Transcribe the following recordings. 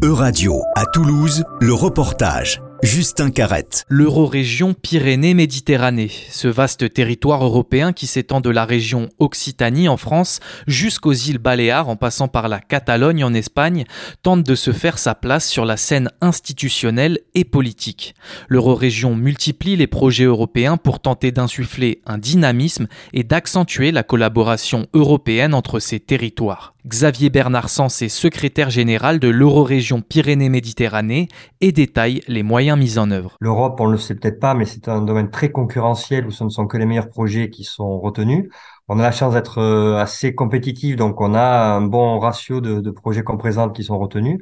E-Radio, à Toulouse, le reportage. Justin Carrette. L'Eurorégion Pyrénées-Méditerranée, ce vaste territoire européen qui s'étend de la région Occitanie en France jusqu'aux îles Baléares en passant par la Catalogne en Espagne, tente de se faire sa place sur la scène institutionnelle et politique. L'Eurorégion multiplie les projets européens pour tenter d'insuffler un dynamisme et d'accentuer la collaboration européenne entre ces territoires. Xavier Bernard Sens est secrétaire général de l'Eurorégion Pyrénées-Méditerranée et détaille les moyens mis en œuvre. L'Europe, on ne le sait peut-être pas, mais c'est un domaine très concurrentiel où ce ne sont que les meilleurs projets qui sont retenus. On a la chance d'être euh, assez compétitif, donc on a un bon ratio de, de projets qu'on présente qui sont retenus.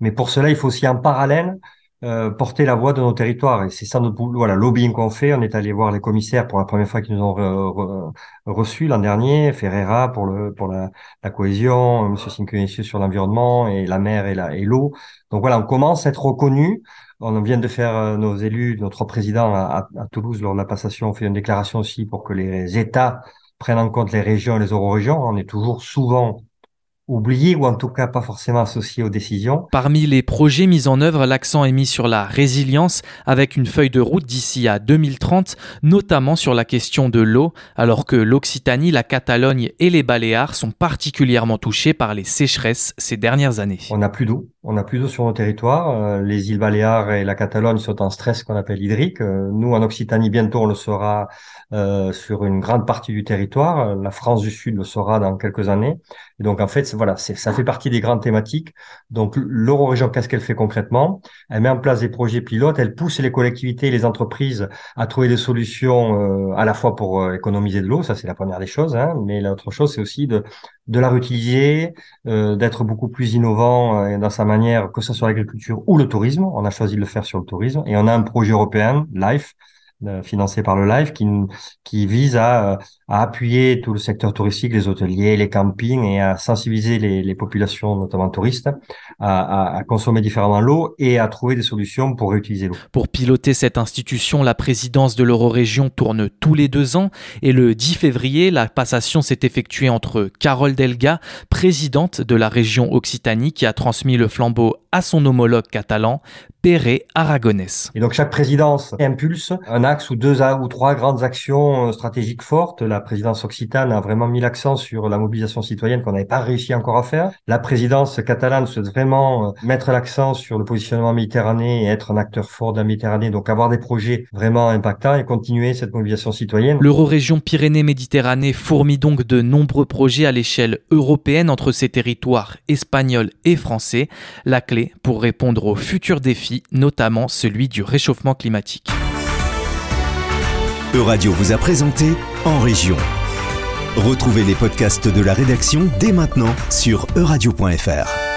Mais pour cela, il faut aussi en parallèle euh, porter la voix de nos territoires. Et c'est ça notre voilà, lobbying qu'on fait. On est allé voir les commissaires pour la première fois qu'ils nous ont reçus l'an dernier, Ferreira pour le pour la, la cohésion, Monsieur Cinquenissieux sur l'environnement et la mer et la et l'eau. Donc voilà, on commence à être reconnu. On vient de faire euh, nos élus, notre président à, à, Toulouse lors de la passation, on fait une déclaration aussi pour que les États prennent en compte les régions et les euro-régions. On est toujours souvent oublié ou en tout cas pas forcément associé aux décisions. Parmi les projets mis en œuvre, l'accent est mis sur la résilience avec une feuille de route d'ici à 2030, notamment sur la question de l'eau, alors que l'Occitanie, la Catalogne et les Baléares sont particulièrement touchés par les sécheresses ces dernières années. On n'a plus d'eau, on n'a plus d'eau sur nos territoires. Euh, les îles Baléares et la Catalogne sont en stress qu'on appelle hydrique. Euh, nous, en Occitanie, bientôt, on le sera euh, sur une grande partie du territoire. La France du Sud le sera dans quelques années. Et donc, en fait, voilà, ça fait partie des grandes thématiques. Donc, l'Eurorégion, qu'est-ce qu'elle fait concrètement? Elle met en place des projets pilotes, elle pousse les collectivités et les entreprises à trouver des solutions euh, à la fois pour euh, économiser de l'eau, ça c'est la première des choses, hein, mais l'autre chose, c'est aussi de, de la réutiliser, euh, d'être beaucoup plus innovant dans sa manière, que ce soit l'agriculture ou le tourisme. On a choisi de le faire sur le tourisme et on a un projet européen, LIFE, euh, financé par le LIFE qui, vise à, à, appuyer tout le secteur touristique, les hôteliers, les campings et à sensibiliser les, les populations, notamment touristes, à, à, consommer différemment l'eau et à trouver des solutions pour réutiliser l'eau. Pour piloter cette institution, la présidence de l'Eurorégion tourne tous les deux ans et le 10 février, la passation s'est effectuée entre Carole Delga, présidente de la région Occitanie, qui a transmis le flambeau à son homologue catalan, Péré Aragonès. Et donc chaque présidence impulse un axe ou deux ou trois grandes actions euh, stratégiques fortes. La présidence occitane a vraiment mis l'accent sur la mobilisation citoyenne qu'on n'avait pas réussi encore à faire. La présidence catalane souhaite vraiment euh, mettre l'accent sur le positionnement méditerranéen et être un acteur fort de la Méditerranée, donc avoir des projets vraiment impactants et continuer cette mobilisation citoyenne. L'Eurorégion Pyrénées-Méditerranée fourmille donc de nombreux projets à l'échelle européenne entre ses territoires espagnols et français. La clé pour répondre aux futurs notamment celui du réchauffement climatique. Euradio vous a présenté En Région. Retrouvez les podcasts de la rédaction dès maintenant sur euradio.fr.